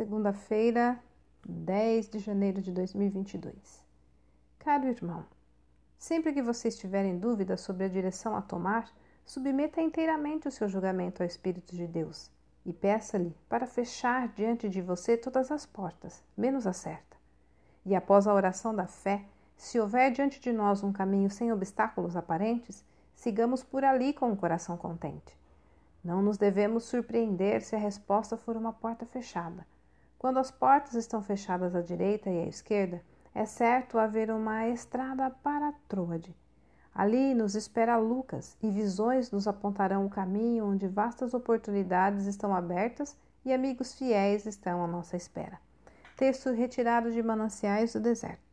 segunda-feira, 10 de janeiro de 2022. Caro irmão, sempre que você estiver em dúvida sobre a direção a tomar, submeta inteiramente o seu julgamento ao Espírito de Deus e peça-lhe para fechar diante de você todas as portas, menos a certa. E após a oração da fé, se houver diante de nós um caminho sem obstáculos aparentes, sigamos por ali com o coração contente. Não nos devemos surpreender se a resposta for uma porta fechada. Quando as portas estão fechadas à direita e à esquerda, é certo haver uma estrada para Troade. Ali nos espera Lucas e visões nos apontarão o caminho onde vastas oportunidades estão abertas e amigos fiéis estão à nossa espera. Texto retirado de Mananciais do Deserto.